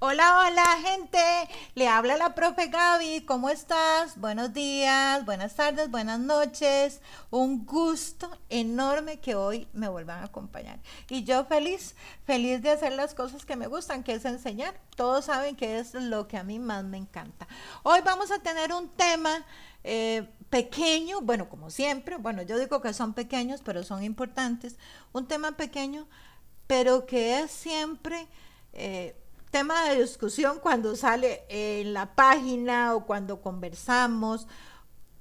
Hola, hola gente, le habla la profe Gaby, ¿cómo estás? Buenos días, buenas tardes, buenas noches. Un gusto enorme que hoy me vuelvan a acompañar. Y yo feliz, feliz de hacer las cosas que me gustan, que es enseñar. Todos saben que es lo que a mí más me encanta. Hoy vamos a tener un tema eh, pequeño, bueno, como siempre, bueno, yo digo que son pequeños, pero son importantes. Un tema pequeño, pero que es siempre... Eh, tema de discusión cuando sale en la página o cuando conversamos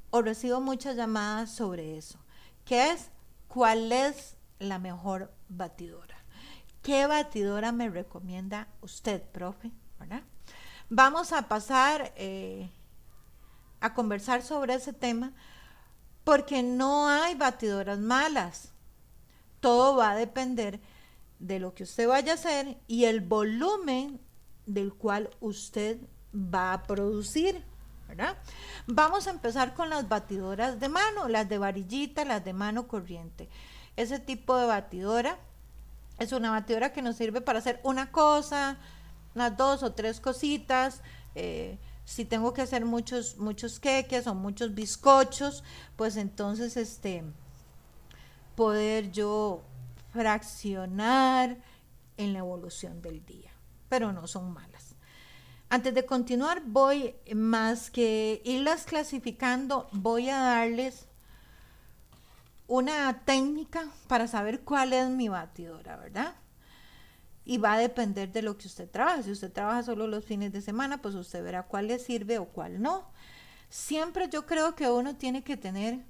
o recibo muchas llamadas sobre eso, que es cuál es la mejor batidora. ¿Qué batidora me recomienda usted, profe? Vamos a pasar eh, a conversar sobre ese tema porque no hay batidoras malas. Todo va a depender de lo que usted vaya a hacer y el volumen del cual usted va a producir. ¿verdad? Vamos a empezar con las batidoras de mano, las de varillita, las de mano corriente. Ese tipo de batidora es una batidora que nos sirve para hacer una cosa, unas dos o tres cositas. Eh, si tengo que hacer muchos, muchos queques o muchos bizcochos, pues entonces este poder yo fraccionar en la evolución del día, pero no son malas. Antes de continuar, voy más que irlas clasificando, voy a darles una técnica para saber cuál es mi batidora, ¿verdad? Y va a depender de lo que usted trabaje. Si usted trabaja solo los fines de semana, pues usted verá cuál le sirve o cuál no. Siempre yo creo que uno tiene que tener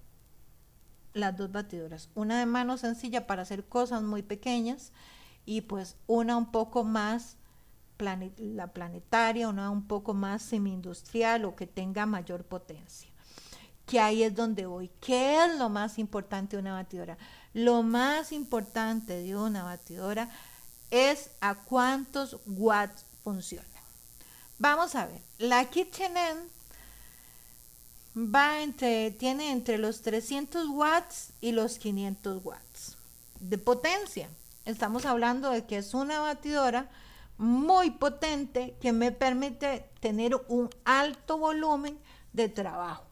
las dos batidoras. Una de mano sencilla para hacer cosas muy pequeñas y pues una un poco más la planetaria, una un poco más semi-industrial o que tenga mayor potencia. Que ahí es donde voy. ¿Qué es lo más importante de una batidora? Lo más importante de una batidora es a cuántos watts funciona. Vamos a ver, la KitchenAid va entre, tiene entre los 300 watts y los 500 watts de potencia. Estamos hablando de que es una batidora muy potente que me permite tener un alto volumen de trabajo.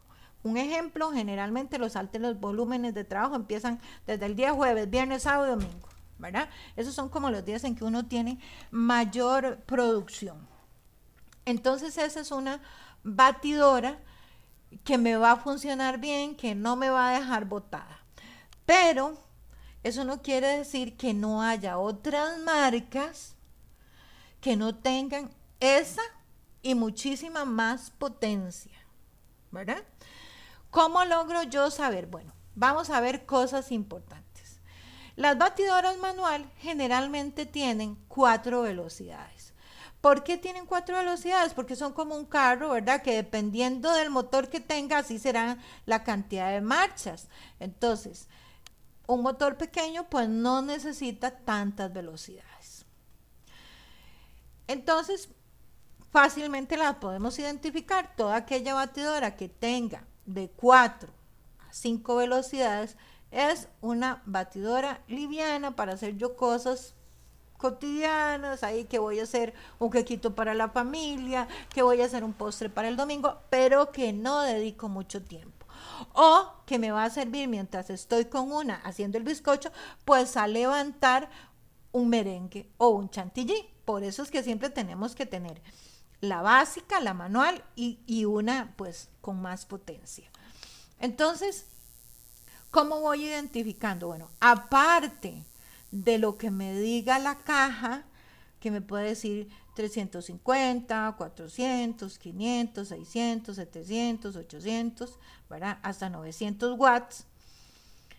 Un ejemplo, generalmente los altos volúmenes de trabajo empiezan desde el día jueves, viernes, sábado y domingo, ¿verdad? Esos son como los días en que uno tiene mayor producción. Entonces esa es una batidora que me va a funcionar bien, que no me va a dejar botada. Pero eso no quiere decir que no haya otras marcas que no tengan esa y muchísima más potencia. ¿Verdad? ¿Cómo logro yo saber? Bueno, vamos a ver cosas importantes. Las batidoras manual generalmente tienen cuatro velocidades. ¿Por qué tienen cuatro velocidades? Porque son como un carro, ¿verdad? Que dependiendo del motor que tenga, así será la cantidad de marchas. Entonces, un motor pequeño pues no necesita tantas velocidades. Entonces, fácilmente la podemos identificar. Toda aquella batidora que tenga de 4 a 5 velocidades es una batidora liviana para hacer yo cosas cotidianas, ahí que voy a hacer un quequito para la familia, que voy a hacer un postre para el domingo, pero que no dedico mucho tiempo. O que me va a servir mientras estoy con una haciendo el bizcocho, pues a levantar un merengue o un chantilly. Por eso es que siempre tenemos que tener la básica, la manual y, y una pues con más potencia. Entonces, ¿cómo voy identificando? Bueno, aparte de lo que me diga la caja, que me puede decir 350, 400, 500, 600, 700, 800, ¿verdad? Hasta 900 watts.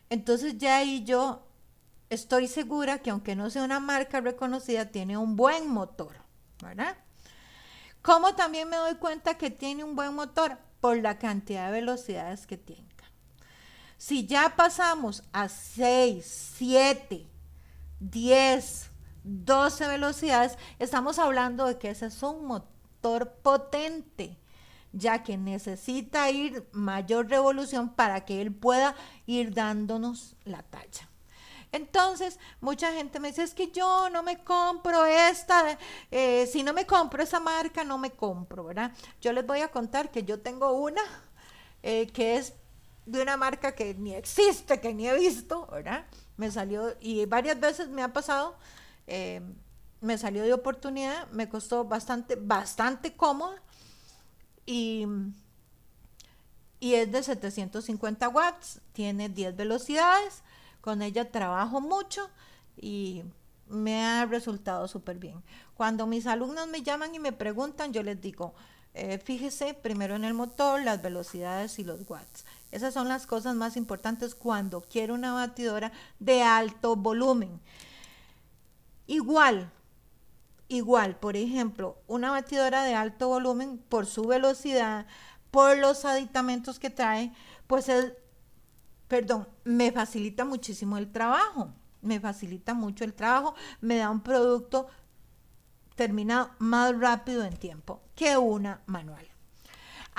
Entonces ya ahí yo estoy segura que aunque no sea una marca reconocida, tiene un buen motor, ¿verdad? ¿Cómo también me doy cuenta que tiene un buen motor? Por la cantidad de velocidades que tenga. Si ya pasamos a 6, 7, 10, 12 velocidades, estamos hablando de que ese es un motor potente, ya que necesita ir mayor revolución para que él pueda ir dándonos la talla. Entonces, mucha gente me dice, es que yo no me compro esta, eh, si no me compro esa marca, no me compro, ¿verdad? Yo les voy a contar que yo tengo una eh, que es de una marca que ni existe, que ni he visto, ¿verdad? Me salió, y varias veces me ha pasado, eh, me salió de oportunidad, me costó bastante, bastante cómoda y, y es de 750 watts, tiene 10 velocidades, con ella trabajo mucho y me ha resultado súper bien. Cuando mis alumnos me llaman y me preguntan, yo les digo, eh, fíjese primero en el motor, las velocidades y los watts. Esas son las cosas más importantes cuando quiero una batidora de alto volumen. Igual, igual, por ejemplo, una batidora de alto volumen por su velocidad, por los aditamentos que trae, pues es, perdón, me facilita muchísimo el trabajo. Me facilita mucho el trabajo, me da un producto terminado más rápido en tiempo que una manual.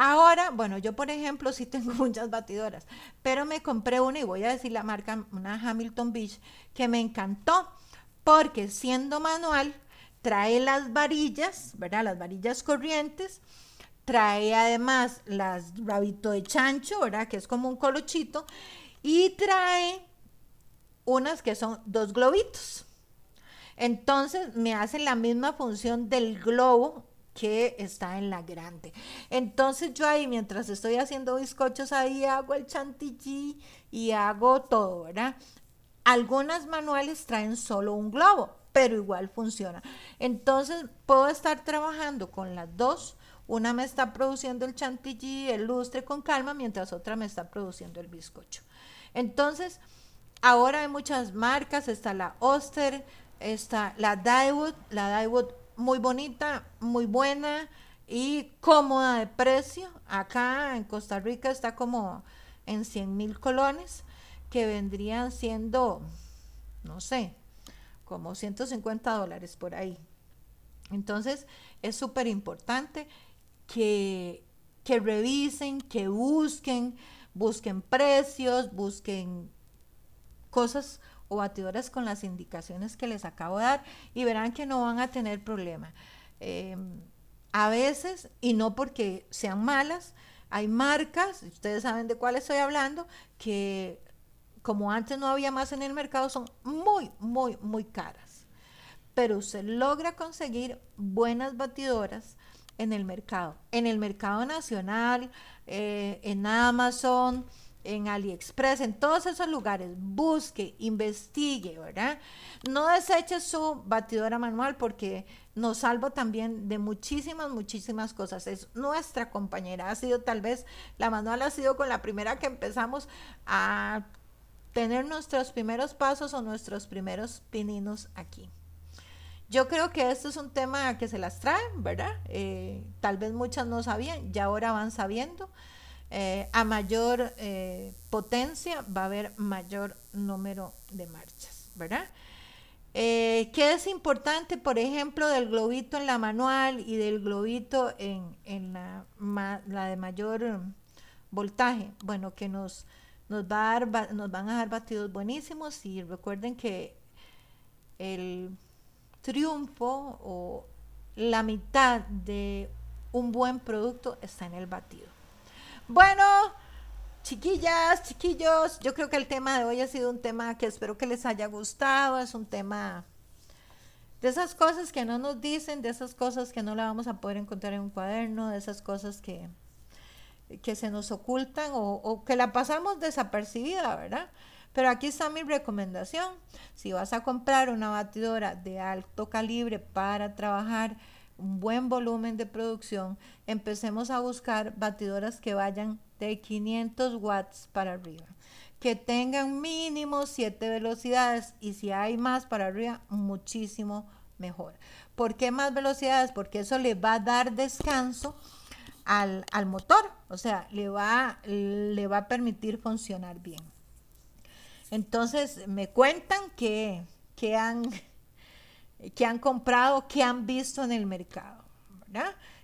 Ahora, bueno, yo por ejemplo sí tengo muchas batidoras, pero me compré una y voy a decir la marca, una Hamilton Beach, que me encantó porque siendo manual trae las varillas, ¿verdad? Las varillas corrientes, trae además las rabito de chancho, ¿verdad? Que es como un colochito, y trae unas que son dos globitos. Entonces me hacen la misma función del globo que está en la grande. Entonces yo ahí, mientras estoy haciendo bizcochos, ahí hago el chantilly y hago todo, ¿verdad? Algunas manuales traen solo un globo, pero igual funciona. Entonces puedo estar trabajando con las dos. Una me está produciendo el chantilly, el lustre con calma, mientras otra me está produciendo el bizcocho. Entonces, ahora hay muchas marcas, está la Oster, está la Daiwood, la Daiwood muy bonita, muy buena y cómoda de precio. Acá en Costa Rica está como en 100 mil colones, que vendrían siendo, no sé, como 150 dólares por ahí. Entonces es súper importante que, que revisen, que busquen, busquen precios, busquen cosas o batidoras con las indicaciones que les acabo de dar y verán que no van a tener problema. Em, a veces, y no porque sean malas, hay marcas, ustedes saben de cuáles estoy hablando, que como antes no había más en el mercado, son muy, muy, muy caras. Pero usted logra conseguir buenas batidoras en el mercado, en el mercado nacional, eh, en Amazon, en AliExpress, en todos esos lugares, busque, investigue, ¿verdad? No deseche su batidora manual porque nos salva también de muchísimas, muchísimas cosas. Es nuestra compañera, ha sido tal vez, la manual ha sido con la primera que empezamos a tener nuestros primeros pasos o nuestros primeros pininos aquí. Yo creo que esto es un tema que se las trae, ¿verdad? Eh, tal vez muchas no sabían, ya ahora van sabiendo. Eh, a mayor eh, potencia va a haber mayor número de marchas, ¿verdad? Eh, ¿Qué es importante, por ejemplo, del globito en la manual y del globito en, la, la, de mayor voltaje? Bueno, que nos, nos, va a dar, nos van a dar batidos buenísimos y recuerden que el triunfo o la mitad de un buen producto está en el batido. Bueno, chiquillas, chiquillos, yo creo que el tema de hoy ha sido un tema que espero que les haya gustado. Es un tema de esas cosas que no nos dicen, de esas cosas que no la vamos a poder encontrar en un cuaderno, de esas cosas que, que se nos ocultan o, o que la pasamos desapercibida, ¿verdad? Pero aquí está mi recomendación. Si vas a comprar una batidora de alto calibre para trabajar un buen volumen de producción, empecemos a buscar batidoras que vayan de 500 watts para arriba, que tengan mínimo 7 velocidades y si hay más para arriba, muchísimo mejor. ¿Por qué más velocidades? Porque eso le va a dar descanso al, motor, o sea, le va, le va a permitir funcionar bien. Entonces, me cuentan que, que han que han comprado, que han visto en el mercado.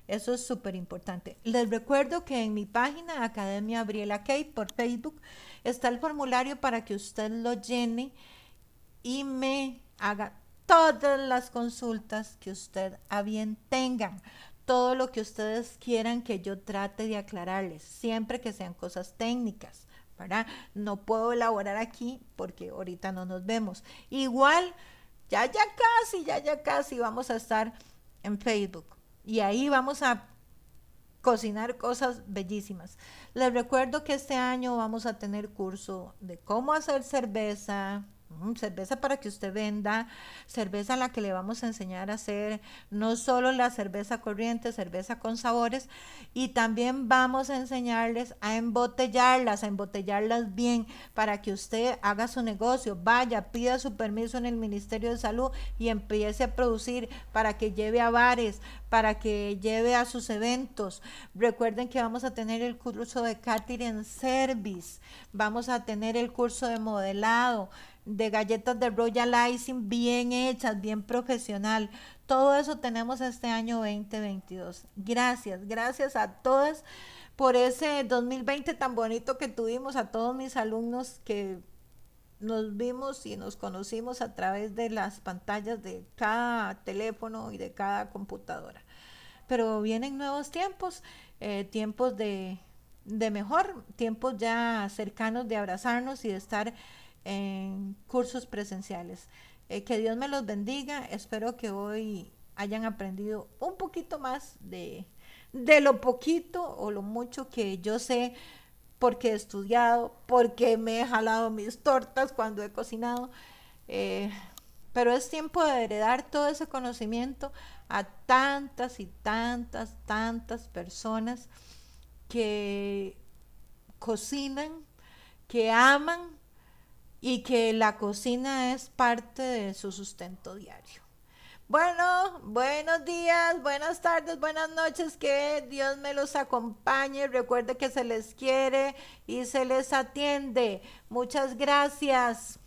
Eso es súper importante. Les recuerdo que en mi página Academia Abriela Kate por Facebook está el formulario para que usted lo llene y me haga todas las consultas que usted a bien tengan, todo lo que ustedes quieran que yo trate de aclararles, siempre que sean cosas técnicas, ¿verdad? No puedo elaborar aquí porque ahorita no nos vemos. Igual, ya, ya casi, ya, ya casi vamos a estar en Facebook y ahí vamos a cocinar cosas bellísimas. Les recuerdo que este año vamos a tener curso de cómo hacer cerveza, cerveza para que usted venda, cerveza a la que le vamos a enseñar a hacer no solo la cerveza corriente, cerveza con sabores, y también vamos a enseñarles a embotellarlas, a embotellarlas bien para que usted haga su negocio, vaya, pida su permiso en el Ministerio de Salud y empiece a producir para que lleve a bares, para que lleve a sus eventos. Recuerden que vamos a tener el curso de catering service, vamos a tener el curso de modelado, de galletas de Royal Icing bien hechas, bien profesional. Todo eso tenemos este año 2022. Gracias, gracias a todas por ese 2020 tan bonito que tuvimos, a todos mis alumnos que nos vimos y nos conocimos a través de las pantallas de cada teléfono y de cada computadora. Pero vienen nuevos tiempos, eh, tiempos de, de mejor, tiempos ya cercanos de abrazarnos y de estar en cursos presenciales. Eh, que Dios me los bendiga. Espero que hoy hayan aprendido un poquito más de, de lo poquito o lo mucho que yo sé porque he estudiado, porque me he jalado mis tortas cuando he cocinado. Eh, pero es tiempo de heredar todo ese conocimiento a tantas y tantas, tantas personas que cocinan, que aman y que la cocina es parte de su sustento diario. Bueno, buenos días, buenas tardes, buenas noches, que Dios me los acompañe. Recuerde que se les quiere y se les atiende. Muchas gracias.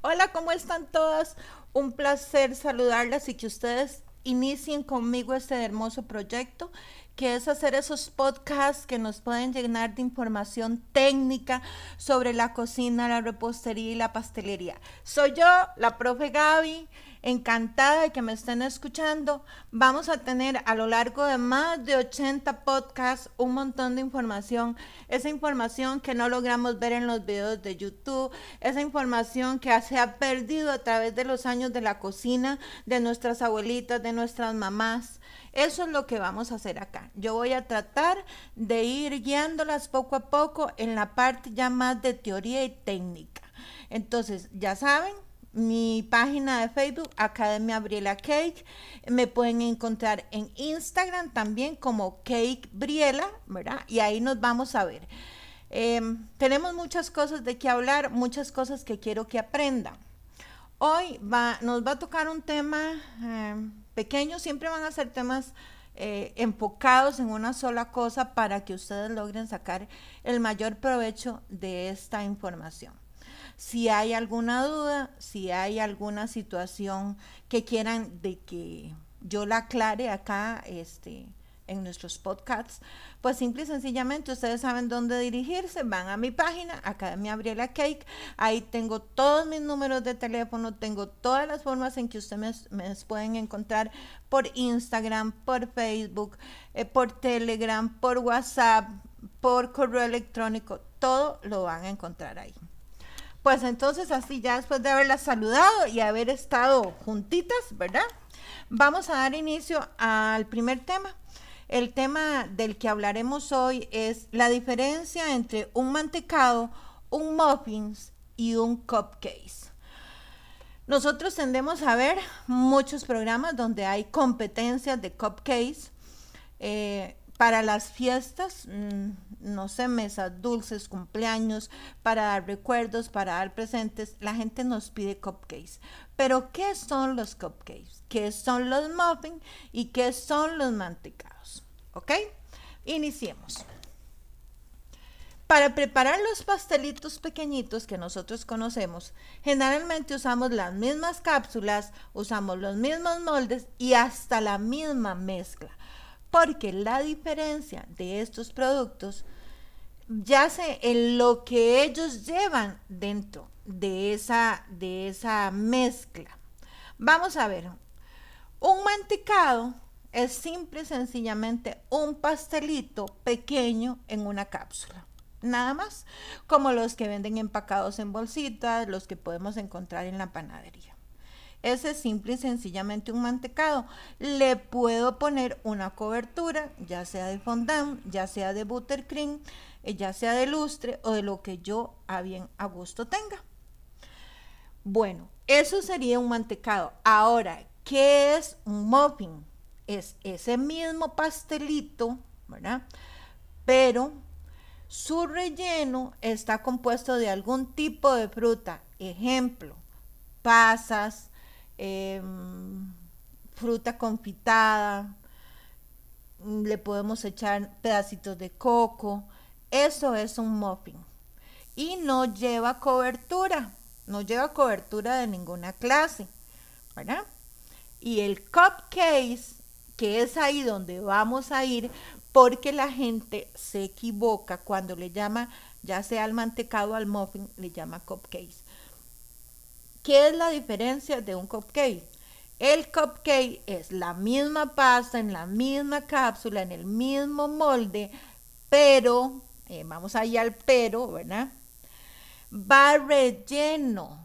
Hola, ¿cómo están todas? Un placer saludarlas y que ustedes inicien conmigo este hermoso proyecto que es hacer esos podcasts que nos pueden llenar de información técnica sobre la cocina, la repostería y la pastelería. Soy yo, la profe Gaby, encantada de que me estén escuchando. Vamos a tener a lo largo de más de 80 podcasts un montón de información, esa información que no logramos ver en los videos de YouTube, esa información que se ha perdido a través de los años de la cocina, de nuestras abuelitas, de nuestras mamás. Eso es lo que vamos a hacer acá. Yo voy a tratar de ir guiándolas poco a poco en la parte ya más de teoría y técnica. Entonces, ya saben, mi página de Facebook, Academia Briela Cake. Me pueden encontrar en Instagram también como Cake Briela, ¿verdad? Y ahí nos vamos a ver. Em, tenemos muchas cosas de qué hablar, muchas cosas que quiero que aprendan. Hoy va, nos va a tocar un tema em, pequeños siempre van a ser temas eh, enfocados en una sola cosa para que ustedes logren sacar el mayor provecho de esta información. Si hay alguna duda, si hay alguna situación que quieran de que yo la aclare acá, este, en nuestros podcasts, pues simple y sencillamente ustedes saben dónde dirigirse, van a mi página, Academia Gabriela Cake, ahí tengo todos mis números de teléfono, tengo todas las formas en que ustedes me, pueden encontrar por Instagram, por Facebook, eh, por Telegram, por WhatsApp, por correo electrónico, todo lo van a encontrar ahí. Pues entonces así ya después de haberlas saludado y haber estado juntitas, ¿verdad? Vamos a dar inicio al primer tema el tema del que hablaremos hoy es la diferencia entre un mantecado, un muffins y un cupcake. Nosotros tendemos a ver muchos programas donde hay competencias de cupcakes eh, para las fiestas, mm, no sé, mesas dulces, cumpleaños, para dar recuerdos, para dar presentes. La gente nos pide cupcakes. Pero, ¿qué son los cupcakes? ¿Qué son los muffins? ¿Y qué son los mantecados? ¿Ok? Iniciemos. Para preparar los pastelitos pequeñitos que nosotros conocemos, generalmente usamos las mismas cápsulas, usamos los mismos moldes y hasta la misma mezcla, porque la diferencia de estos productos ya sé en lo que ellos llevan dentro de esa, de esa mezcla. Vamos a ver, un mantecado es simple y sencillamente un pastelito pequeño en una cápsula. Nada más, como los que venden empacados en bolsitas, los que podemos encontrar en la panadería. Ese es simple y sencillamente un mantecado. Le puedo poner una cobertura, ya sea de fondant, ya sea de buttercream, eh, ya sea de lustre o de lo que yo a bien a gusto tenga. Bueno, eso sería un mantecado. Ahora, ¿qué es un muffin? Es ese mismo pastelito, ¿verdad? Pero su relleno está compuesto de algún tipo de fruta. Ejemplo, pasas, em, fruta confitada, le podemos echar pedacitos de coco. Eso es un muffin. Y no lleva cobertura, no lleva cobertura de ninguna clase, ¿verdad? Y el cupcake, que es ahí donde vamos a ir, porque la gente se equivoca cuando le llama, ya sea al mantecado al muffin, le llama cupcake. ¿Qué es la diferencia de un cupcake? El cupcake es la misma pasta en la misma cápsula, en el mismo molde, pero, eh, vamos allá al pero, ¿verdad? Va relleno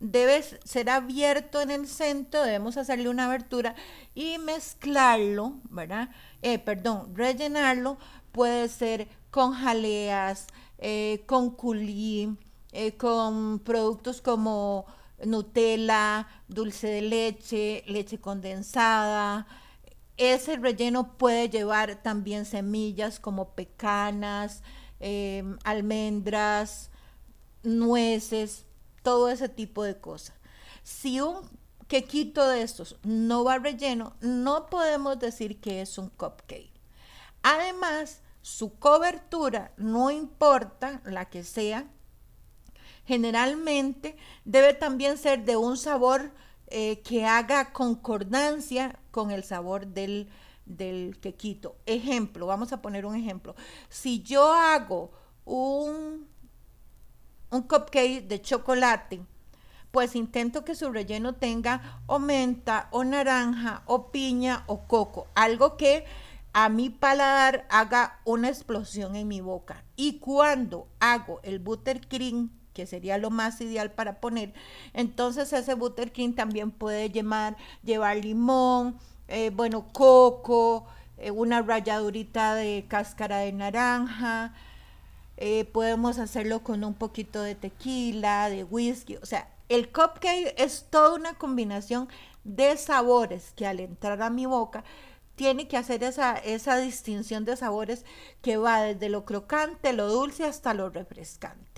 debe ser abierto en el centro, debemos hacerle una abertura y mezclarlo, ¿verdad? Eh, perdón, rellenarlo puede ser con jaleas, eh, con culí, eh, con productos como Nutella, dulce de leche, leche condensada. Ese relleno puede llevar también semillas como pecanas, almendras, nueces, todo ese tipo de cosas. Si un quequito de estos no va relleno, no podemos decir que es un cupcake. Además, su cobertura, no importa la que sea, generalmente debe también ser de un sabor eh, que haga concordancia con el sabor del, del quequito. Ejemplo, vamos a poner un ejemplo. Si yo hago un un cupcake de chocolate, pues intento que su relleno tenga o menta, o naranja, o piña, o coco, algo que a mi paladar haga una explosión en mi boca. Y cuando hago el buttercream, que sería lo más ideal para poner, entonces ese buttercream también puede llevar, llevar limón, eh, bueno, coco, eh, una ralladurita de cáscara de naranja, eh, podemos hacerlo con un poquito de tequila, de whisky, o sea, el cupcake es toda una combinación de sabores que al entrar a mi boca tiene que hacer esa, esa distinción de sabores que va desde lo crocante, lo dulce hasta lo refrescante.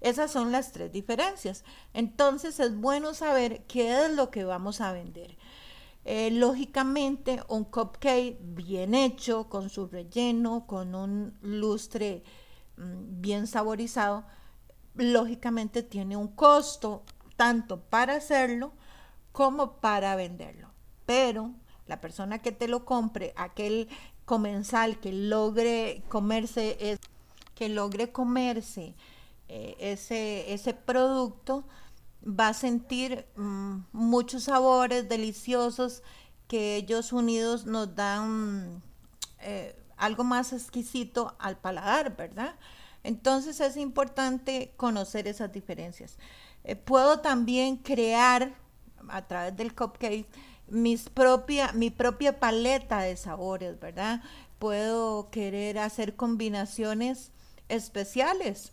Esas son las tres diferencias. Entonces es bueno saber qué es lo que vamos a vender. Eh, lógicamente un cupcake bien hecho, con su relleno, con un lustre Mm, bien saborizado, lógicamente tiene un costo tanto para hacerlo como para venderlo. Pero la persona que te lo compre, aquel comensal que logre comerse, que logre comerse eh, ese, ese producto, va a sentir mm, muchos sabores deliciosos que ellos unidos nos dan eh, algo más exquisito al paladar, ¿verdad? Entonces es importante conocer esas diferencias. Eh, puedo también crear a través del cupcake mis propia, mi propia paleta de sabores, ¿verdad? Puedo querer hacer combinaciones especiales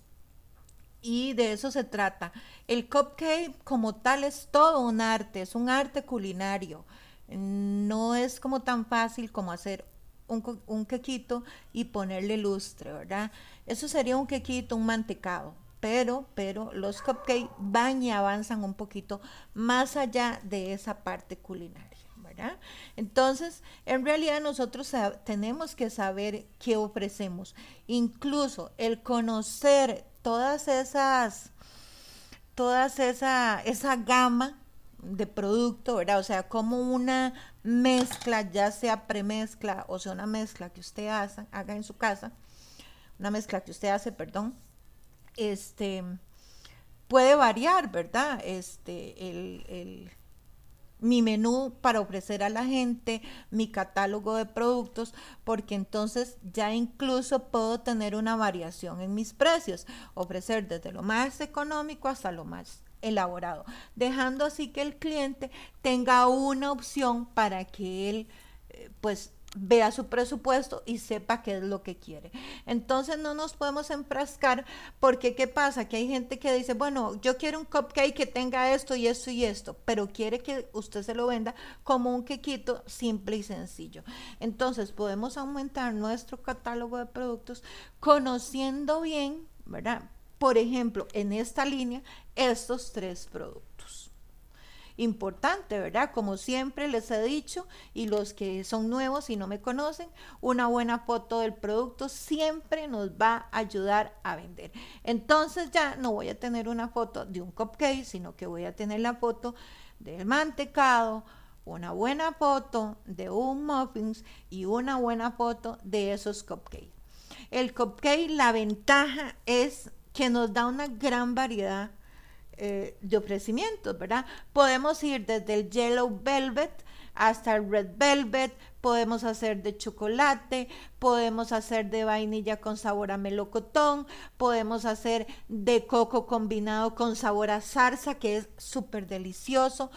y de eso se trata. El cupcake como tal es todo un arte, es un arte culinario. No es como tan fácil como hacer un, un quequito y ponerle lustre, ¿verdad? Eso sería un quequito, un mantecado. Pero, pero los cupcakes van y avanzan un poquito más allá de esa parte culinaria. ¿verdad? Entonces, en realidad nosotros tenemos que saber qué ofrecemos. Incluso el conocer todas esas, todas esa, esa gama de producto, ¿verdad? O sea, como una mezcla, ya sea premezcla o sea una mezcla que usted haga, haga en su casa, una mezcla que usted hace, perdón, este, puede variar, ¿verdad? Este, el, mi menú para ofrecer a la gente, mi catálogo de productos, porque entonces ya incluso puedo tener una variación en mis precios, ofrecer desde lo más económico hasta lo más elaborado, dejando así que el cliente tenga una opción para que él eh, pues vea su presupuesto y sepa qué es lo que quiere. Entonces no nos podemos enfrascar porque ¿qué pasa? Que hay gente que dice, bueno, yo quiero un cupcake que tenga esto y esto y esto, pero quiere que usted se lo venda como un quequito simple y sencillo. Entonces podemos aumentar nuestro catálogo de productos conociendo bien, ¿verdad? Por ejemplo, en esta línea, estos tres productos importante, ¿verdad? Como siempre les he dicho, y los que son nuevos y no me conocen, una buena foto del producto siempre nos va a ayudar a vender. Entonces ya no voy a tener una foto de un cupcake, sino que voy a tener la foto del mantecado, una buena foto de un muffins y una buena foto de esos cupcakes. El cupcake, la ventaja es que nos da una gran variedad eh, de ofrecimientos, ¿verdad? Podemos ir desde el Yellow Velvet hasta el Red Velvet, podemos hacer de chocolate, podemos hacer de vainilla con sabor a melocotón, podemos hacer de coco combinado con sabor a zarza, que es súper delicioso.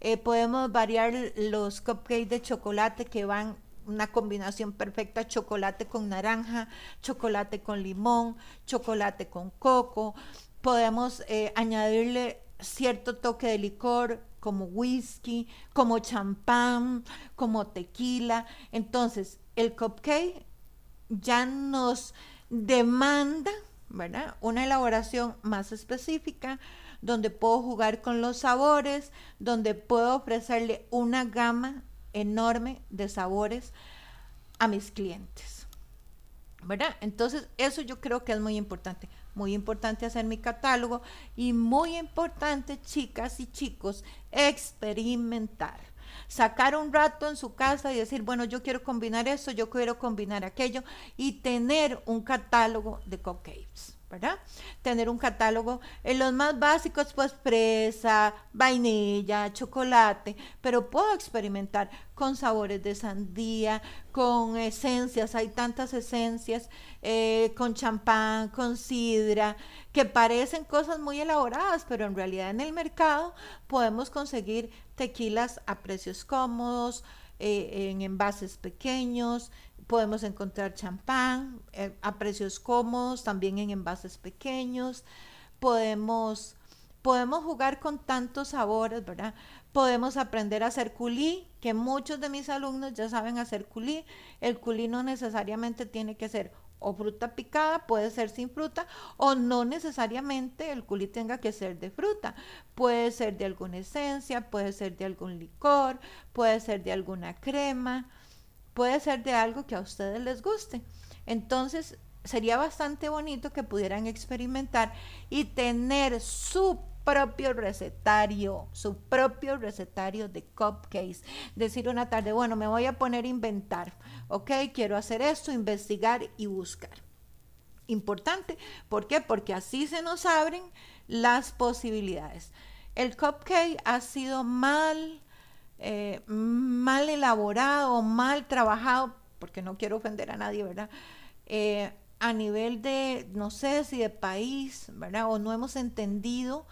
Eh, podemos variar los cupcakes de chocolate que van una combinación perfecta, chocolate con naranja, chocolate con limón, chocolate con coco podemos eh, añadirle cierto toque de licor como whisky, como champán, como tequila. Entonces, el cupcake ya nos demanda, ¿verdad? Una elaboración más específica, donde puedo jugar con los sabores, donde puedo ofrecerle una gama enorme de sabores a mis clientes. ¿Verdad? Entonces, eso yo creo que es muy importante muy importante hacer mi catálogo y muy importante, chicas y chicos, experimentar. Sacar un rato en su casa y decir, bueno, yo quiero combinar esto, yo quiero combinar aquello y tener un catálogo de cupcakes. ¿Verdad? Tener un catálogo en los más básicos, pues fresa, vainilla, chocolate, pero puedo experimentar con sabores de sandía, con esencias, hay tantas esencias, eh, con champán, con sidra, que parecen cosas muy elaboradas, pero en realidad en el mercado podemos conseguir tequilas a precios cómodos, eh, en envases pequeños, Podemos encontrar champán eh, a precios cómodos, también en envases pequeños. Podemos, podemos jugar con tantos sabores, ¿verdad? Podemos aprender a hacer culí, que muchos de mis alumnos ya saben hacer culí. El culí no necesariamente tiene que ser o fruta picada, puede ser sin fruta, o no necesariamente el culí tenga que ser de fruta. Puede ser de alguna esencia, puede ser de algún licor, puede ser de alguna crema puede ser de algo que a ustedes les guste. Entonces, sería bastante bonito que pudieran experimentar y tener su propio recetario, su propio recetario de cupcakes. Decir una tarde, bueno, me voy a poner a inventar, ¿ok? Quiero hacer esto, investigar y buscar. Importante, ¿por qué? Porque así se nos abren las posibilidades. El cupcake ha sido mal eh, mal elaborado, mal trabajado, porque no quiero ofender a nadie, ¿verdad? Eh, a nivel de, no sé si de país, ¿verdad? O no hemos entendido.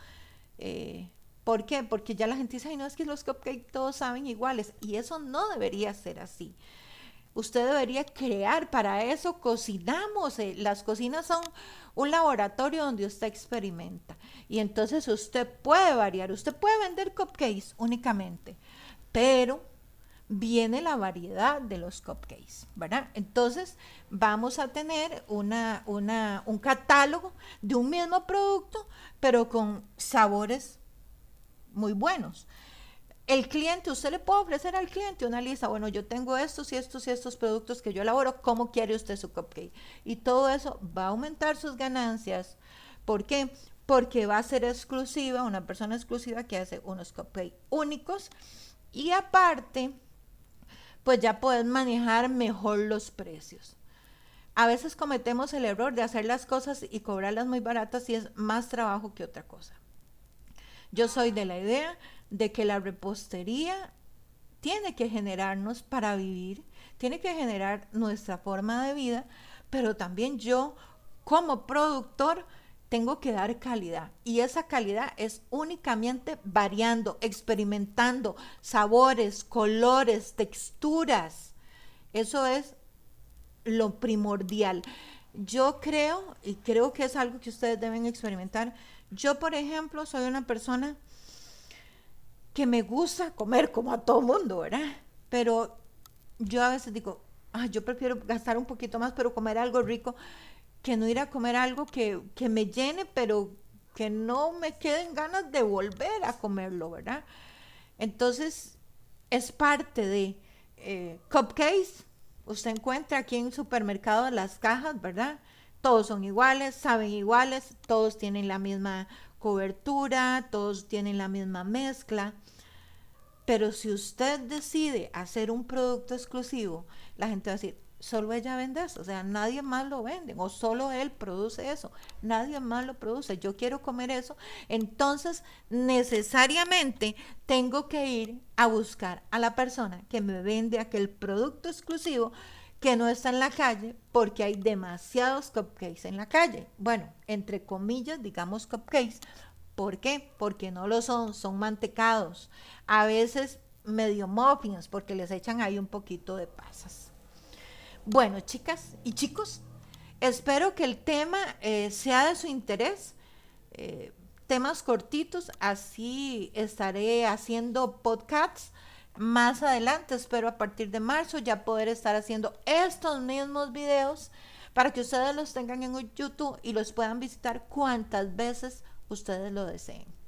Eh, ¿Por qué? Porque ya la gente dice, Ay, no, es que los cupcakes todos saben iguales. Y eso no debería ser así. Usted debería crear, para eso cocinamos. Las cocinas son un laboratorio donde usted experimenta. Y entonces usted puede variar, usted puede vender cupcakes únicamente pero viene la variedad de los cupcakes, ¿verdad? Entonces vamos a tener una, un catálogo de un mismo producto, pero con sabores muy buenos. El cliente, usted le puede ofrecer al cliente una lista, bueno, yo tengo estos y estos y estos productos que yo elaboro, ¿cómo quiere usted su cupcake? Y todo eso va a aumentar sus ganancias. ¿Por qué? Porque va a ser exclusiva, una persona exclusiva que hace unos cupcakes únicos y aparte, pues ya puedes manejar mejor los precios. a veces cometemos el error de hacer las cosas y cobrarlas muy baratas y es más trabajo que otra cosa. Yo soy de la idea de que la repostería tiene que generarnos para vivir, tiene que generar nuestra forma de vida, pero también yo como productor tengo que dar calidad y esa calidad es únicamente variando, experimentando sabores, colores, texturas. Eso es lo primordial. Yo creo, y creo que es algo que ustedes deben experimentar, yo por ejemplo soy una persona que me gusta comer como a todo mundo, ¿verdad? Pero yo a veces digo, ah, yo prefiero gastar un poquito más, pero comer algo rico que no ir a comer algo que, me llene, pero que no me queden ganas de volver a comerlo, ¿verdad? Entonces, es parte de eh, cupcakes. Usted encuentra aquí en supermercado las cajas, ¿verdad? Todos son iguales, saben iguales, todos tienen la misma cobertura, todos tienen la misma mezcla. Pero si usted decide hacer un producto exclusivo, la gente va a decir, solo ella vende eso, o sea, nadie más lo vende, o solo él produce eso, nadie más lo produce, yo quiero comer eso, entonces necesariamente tengo que ir a buscar a la persona que me vende aquel producto exclusivo que no está en la calle porque hay demasiados cupcakes en la calle. Bueno, entre comillas, digamos cupcakes. ¿Por qué? Porque no lo son, son mantecados. A veces medio muffins porque les echan ahí un poquito de pasas. Bueno, chicas y chicos, espero que el tema eh, sea de su interés. Eh, temas cortitos, así estaré haciendo podcasts más adelante. Espero a partir de marzo ya poder estar haciendo estos mismos videos para que ustedes los tengan en YouTube y los puedan visitar cuantas veces ustedes lo deseen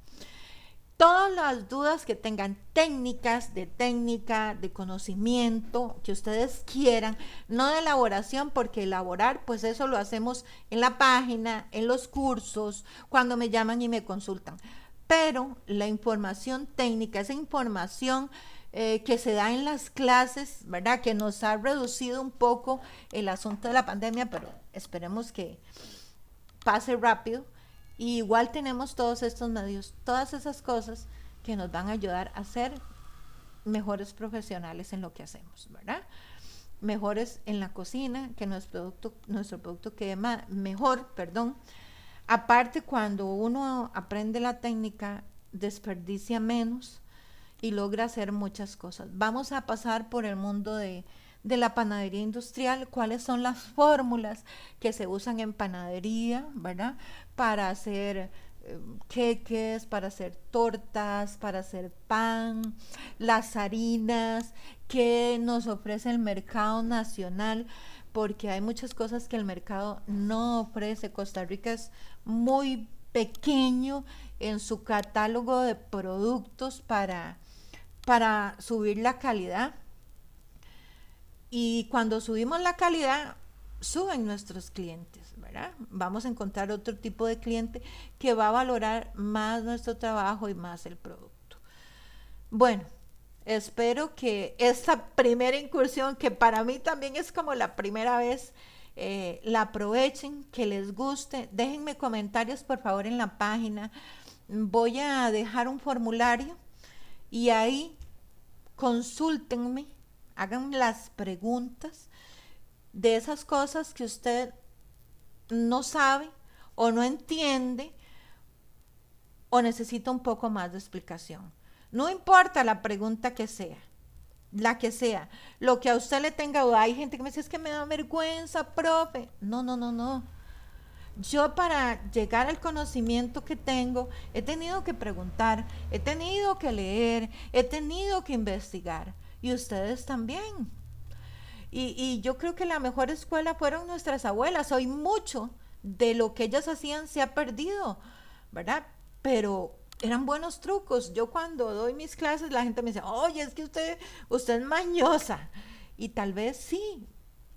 todas las dudas que tengan técnicas de técnica, de conocimiento, que ustedes quieran, no de elaboración, porque elaborar, pues eso lo hacemos en la página, en los cursos, cuando me llaman y me consultan. Pero la información técnica, esa información eh, que se da en las clases, ¿verdad? Que nos ha reducido un poco el asunto de la pandemia, pero esperemos que pase rápido igual tenemos todos estos medios, todas esas cosas que nos van a ayudar a ser mejores profesionales en lo que hacemos, ¿verdad? Mejores en la cocina, que nuestro producto, nuestro producto quede mejor, perdón. Aparte, cuando uno aprende la técnica, desperdicia menos y logra hacer muchas cosas. Vamos a pasar por el mundo de, de la panadería industrial, cuáles son las fórmulas que se usan en panadería, ¿verdad? Para hacer eh, queques, para hacer tortas, para hacer pan, las harinas que nos ofrece el mercado nacional, porque hay muchas cosas que el mercado no ofrece. Costa Rica es muy pequeño en su catálogo de productos para, para subir la calidad y cuando subimos la calidad, suben nuestros clientes, ¿verdad? Vamos a encontrar otro tipo de cliente que va a valorar más nuestro trabajo y más el producto. Bueno, espero que esta primera incursión, que para mí también es como la primera vez, eh, la aprovechen, que les guste. Déjenme comentarios por favor en la página. Voy a dejar un formulario y ahí consúltenme hagan las preguntas de esas cosas que usted no sabe o no entiende o necesita un poco más de explicación. No importa la pregunta que sea, la que sea, lo que a usted le tenga duda. Hay gente que me dice, es que me da vergüenza, profe. No, no, no, no. Yo para llegar al conocimiento que tengo, he tenido que preguntar, he tenido que leer, he tenido que investigar y ustedes también. Y, yo creo que la mejor escuela fueron nuestras abuelas. Hoy mucho de lo que ellas hacían se ha perdido, ¿verdad? Pero eran buenos trucos. Yo cuando doy mis clases, la gente me dice, oye, es que usted, usted es mañosa. Y tal vez sí.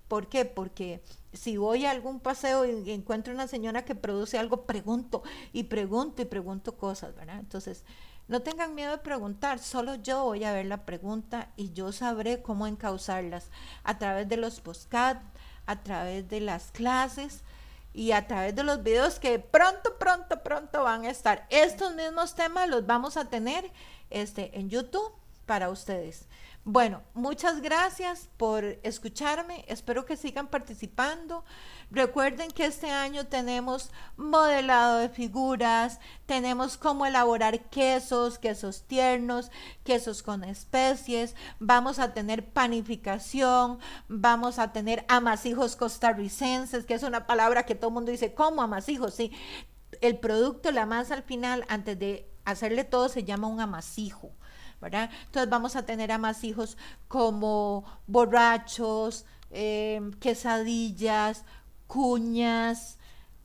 ¿Por qué? Porque si voy a algún paseo y encuentro una señora que produce algo, pregunto y pregunto y pregunto cosas, ¿verdad? Entonces, no tengan miedo de preguntar, solo yo voy a ver la pregunta y yo sabré cómo encauzarlas a través de los postcats, a través de las clases y a través de los videos que pronto, pronto, pronto van a estar. Estos mismos temas los vamos a tener este, en YouTube para ustedes. Bueno, muchas gracias por escucharme. Espero que sigan participando. Recuerden que este año tenemos modelado de figuras, tenemos cómo elaborar quesos, quesos tiernos, quesos con especies, vamos a tener panificación, vamos a tener amasijos costarricenses, que es una palabra que todo el mundo dice, ¿cómo amasijos? Sí, el producto, la masa al final, antes de hacerle todo, se llama un amasijo. Entonces vamos a tener amasijos como borrachos, eh, quesadillas, cuñas,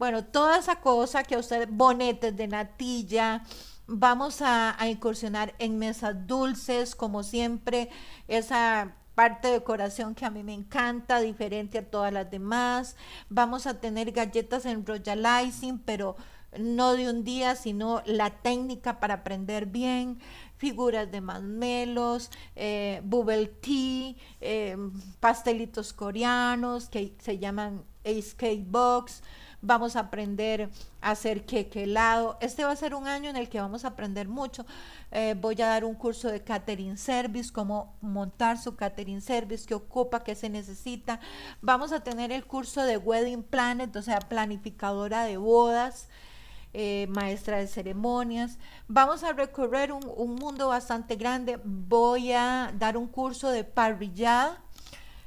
bueno, toda esa cosa que usted, bonetes de natilla, vamos a, incursionar en mesas dulces, como siempre, esa parte de decoración que a mí me encanta, diferente a todas las demás. Vamos a tener galletas en royalizing, pero no de un día, sino la técnica para aprender bien figuras de masmelos, eh, bubble tea, eh, pastelitos coreanos que se llaman Ace Box. Vamos a aprender a hacer queque helado. Este va a ser un año en el que vamos a aprender mucho. Eh, voy a dar un curso de catering service, cómo montar su catering service, qué ocupa, qué se necesita. Vamos a tener el curso de wedding planet, o sea, planificadora de bodas. Eh, maestra de ceremonias. Vamos a recorrer un, mundo bastante grande. Voy a dar un curso de parrillada,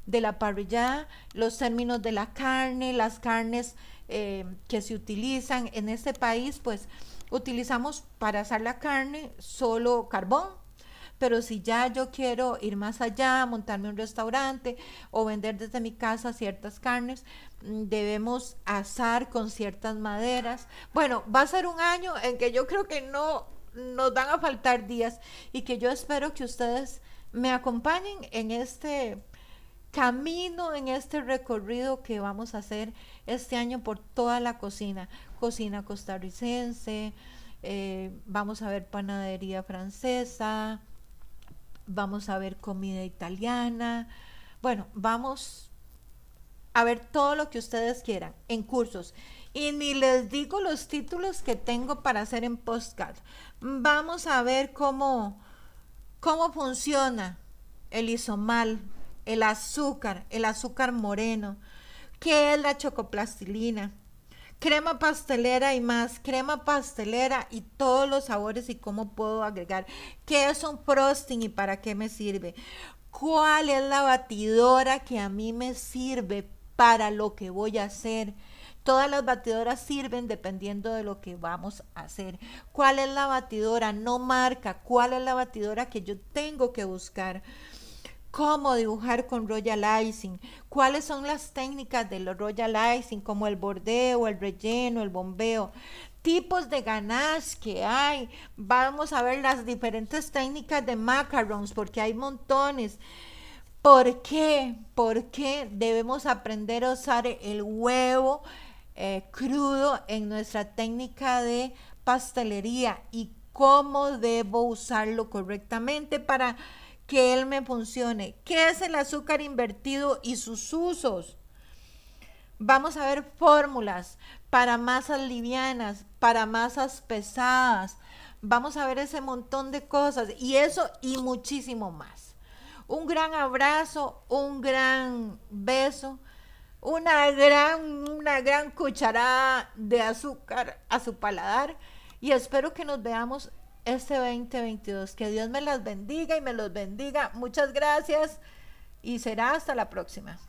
de la parrillada, los términos de la carne, las carnes eh, que se utilizan en este país, pues utilizamos para hacer la carne solo carbón, pero si ya yo quiero ir más allá, montarme un restaurante o vender desde mi casa ciertas carnes, mm, debemos asar con ciertas maderas. Bueno, va a ser un año en que yo creo que no nos van a faltar días y que yo espero que ustedes me acompañen en este camino, en este recorrido que vamos a hacer este año por toda la cocina, cocina costarricense, eh, vamos a ver panadería francesa, vamos a ver comida italiana, bueno, vamos a ver todo lo que ustedes quieran en cursos. Y ni les digo los títulos que tengo para hacer en postcard. Vamos a ver cómo, cómo funciona el isomal, el azúcar, el azúcar moreno, qué es la chocoplastilina, crema pastelera y más, crema pastelera y todos los sabores y cómo puedo agregar, qué es un frosting y para qué me sirve, cuál es la batidora que a mí me sirve para lo que voy a hacer. Todas las batidoras sirven dependiendo de lo que vamos a hacer. ¿Cuál es la batidora? No marca. ¿Cuál es la batidora que yo tengo que buscar? Cómo dibujar con royal icing, cuáles son las técnicas del royal icing, como el bordeo, el relleno, el bombeo, tipos de ganache que hay. Vamos a ver las diferentes técnicas de macarons, porque hay montones. ¿Por qué? ¿Por qué debemos aprender a usar el huevo eh, crudo en nuestra técnica de pastelería y cómo debo usarlo correctamente para que él me funcione. ¿Qué es el azúcar invertido y sus usos? Vamos a ver fórmulas para masas livianas, para masas pesadas. Vamos a ver ese montón de cosas y eso y muchísimo más. Un gran abrazo, un gran beso, una gran, una gran cucharada de azúcar a su paladar y espero que nos veamos este 2022. Que Dios me las bendiga y me los bendiga. Muchas gracias y será hasta la próxima.